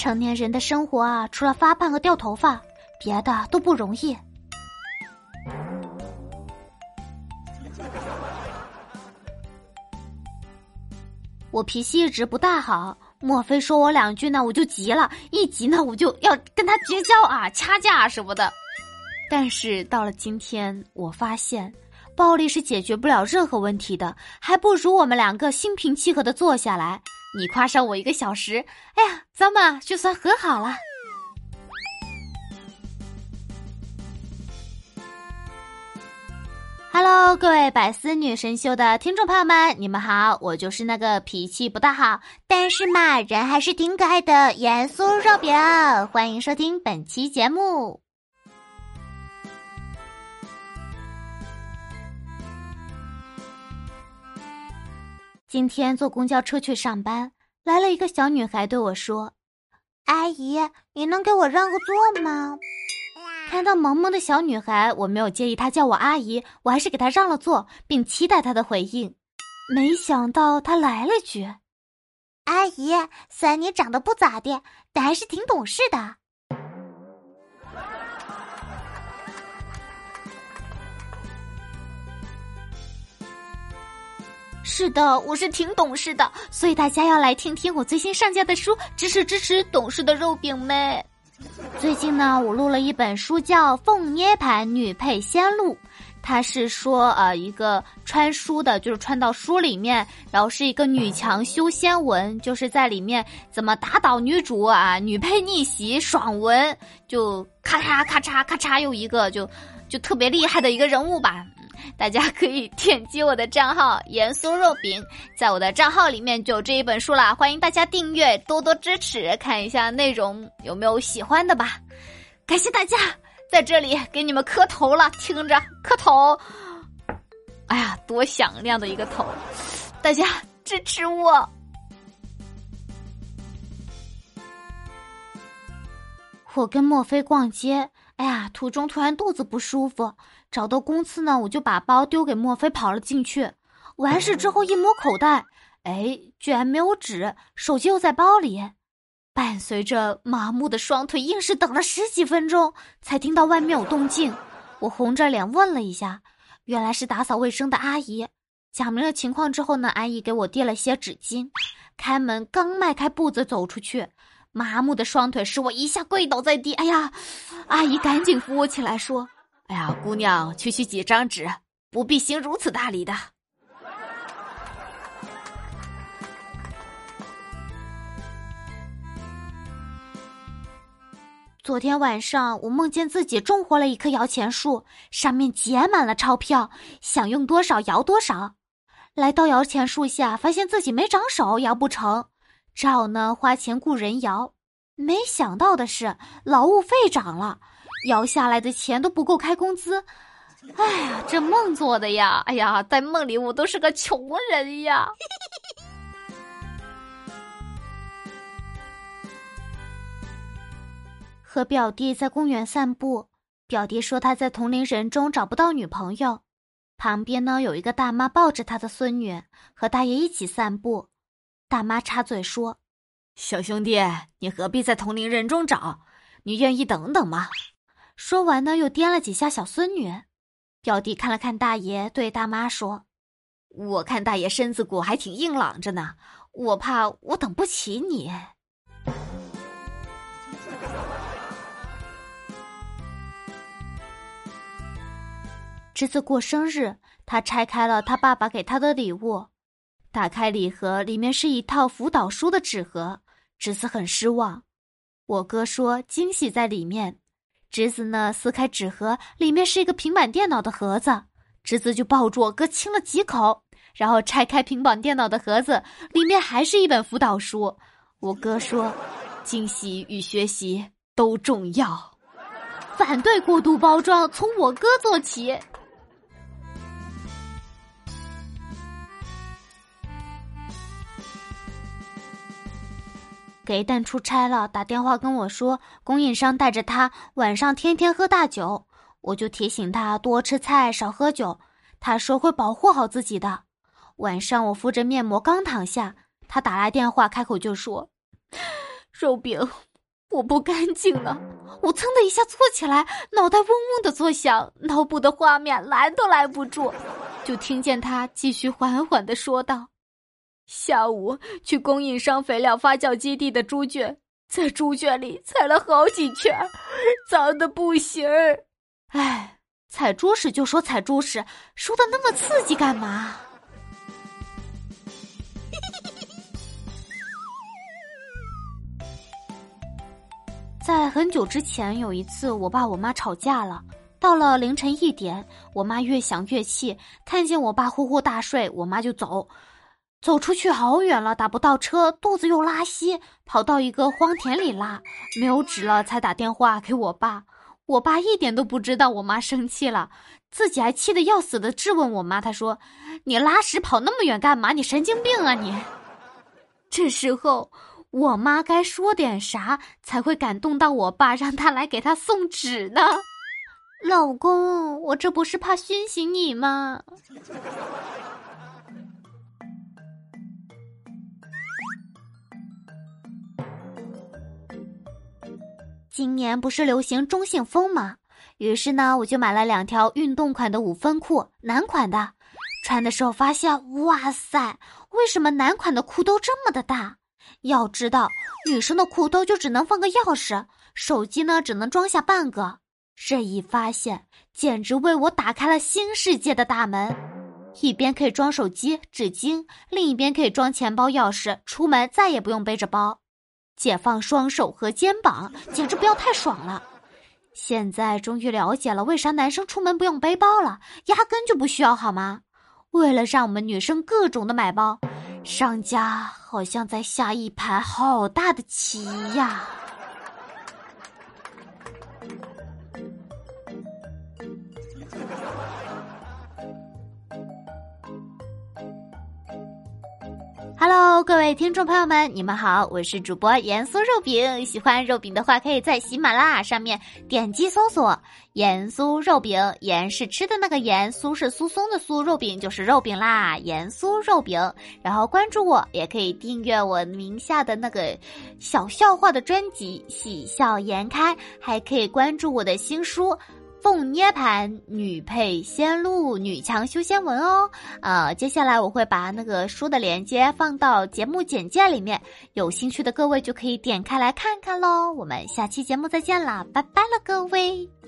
成年人的生活啊，除了发胖和掉头发，别的都不容易。我脾气一直不大好，莫非说我两句呢，我就急了，一急呢，我就要跟他绝交啊，掐架什么的。但是到了今天，我发现暴力是解决不了任何问题的，还不如我们两个心平气和的坐下来。你夸上我一个小时，哎呀，咱们就算和好了。Hello，各位百思女神秀的听众朋友们，你们好，我就是那个脾气不大好，但是嘛，人还是挺可爱的严肃肉饼。欢迎收听本期节目。今天坐公交车去上班，来了一个小女孩对我说：“阿姨，你能给我让个座吗？”看到萌萌的小女孩，我没有介意她叫我阿姨，我还是给她让了座，并期待她的回应。没想到她来了句：“阿姨，虽然你长得不咋地，但还是挺懂事的。”是的，我是挺懂事的，所以大家要来听听我最新上架的书，支持支持懂事的肉饼妹。最近呢，我录了一本书，叫《凤涅盘女配仙录》，它是说呃一个穿书的，就是穿到书里面，然后是一个女强修仙文，就是在里面怎么打倒女主啊，女配逆袭爽文，就咔嚓咔嚓咔嚓又一个，就就特别厉害的一个人物吧。大家可以点击我的账号“盐酥肉饼”，在我的账号里面就有这一本书啦。欢迎大家订阅，多多支持，看一下内容有没有喜欢的吧。感谢大家在这里给你们磕头了，听着磕头。哎呀，多响亮的一个头！大家支持我。我跟莫非逛街，哎呀，途中突然肚子不舒服。找到公厕呢，我就把包丢给莫非，跑了进去。完事之后一摸口袋，哎，居然没有纸，手机又在包里。伴随着麻木的双腿，硬是等了十几分钟，才听到外面有动静。我红着脸问了一下，原来是打扫卫生的阿姨。讲明了情况之后呢，阿姨给我递了些纸巾。开门刚迈开步子走出去，麻木的双腿使我一下跪倒在地。哎呀，阿姨赶紧扶我起来，说。哎呀，姑娘，区区几张纸，不必行如此大礼的。昨天晚上，我梦见自己种活了一棵摇钱树，上面结满了钞票，想用多少摇多少。来到摇钱树下，发现自己没长手，摇不成，只好呢花钱雇人摇。没想到的是，劳务费涨了。摇下来的钱都不够开工资，哎呀，这梦做的呀！哎呀，在梦里我都是个穷人呀。和表弟在公园散步，表弟说他在同龄人中找不到女朋友，旁边呢有一个大妈抱着他的孙女，和大爷一起散步。大妈插嘴说：“小兄弟，你何必在同龄人中找？你愿意等等吗？”说完呢，又掂了几下小孙女。表弟看了看大爷，对大妈说：“我看大爷身子骨还挺硬朗着呢，我怕我等不起你。”侄子过生日，他拆开了他爸爸给他的礼物。打开礼盒，里面是一套辅导书的纸盒。侄子很失望。我哥说惊喜在里面。侄子呢？撕开纸盒，里面是一个平板电脑的盒子。侄子就抱住我哥亲了几口，然后拆开平板电脑的盒子，里面还是一本辅导书。我哥说：“惊喜与学习都重要，反对过度包装，从我哥做起。”给蛋出差了，打电话跟我说，供应商带着他晚上天天喝大酒，我就提醒他多吃菜少喝酒。他说会保护好自己的。晚上我敷着面膜刚躺下，他打来电话，开口就说：“肉饼，我不干净了！我噌的一下坐起来，脑袋嗡嗡的作响，脑补的画面拦都拦不住，就听见他继续缓缓的说道：“下午去供应商肥料发酵基地的猪圈，在猪圈里踩了好几圈，脏的不行儿。哎，踩猪屎就说踩猪屎，说的那么刺激干嘛？” 在很久之前，有一次我爸我妈吵架了。到了凌晨一点，我妈越想越气，看见我爸呼呼大睡，我妈就走，走出去好远了，打不到车，肚子又拉稀，跑到一个荒田里拉，没有纸了，才打电话给我爸。我爸一点都不知道我妈生气了，自己还气得要死的质问我妈，他说：“你拉屎跑那么远干嘛？你神经病啊你！” 这时候。我妈该说点啥才会感动到我爸，让他来给他送纸呢？老公，我这不是怕熏醒你吗？今年不是流行中性风吗？于是呢，我就买了两条运动款的五分裤，男款的。穿的时候发现，哇塞，为什么男款的裤兜这么的大？要知道，女生的裤兜就只能放个钥匙，手机呢只能装下半个。这一发现，简直为我打开了新世界的大门。一边可以装手机、纸巾，另一边可以装钱包、钥匙，出门再也不用背着包，解放双手和肩膀，简直不要太爽了。现在终于了解了为啥男生出门不用背包了，压根就不需要，好吗？为了让我们女生各种的买包。商家好像在下一盘好大的棋呀！Hello，各位听众朋友们，你们好，我是主播盐酥肉饼。喜欢肉饼的话，可以在喜马拉雅上面点击搜索“盐酥肉饼”。盐是吃的那个盐，酥是酥松的酥，肉饼就是肉饼啦。盐酥肉饼，然后关注我，也可以订阅我名下的那个小笑话的专辑《喜笑颜开》，还可以关注我的新书。凤涅盘女配仙路女强修仙文哦，呃，接下来我会把那个书的链接放到节目简介里面，有兴趣的各位就可以点开来看看喽。我们下期节目再见啦，拜拜了各位。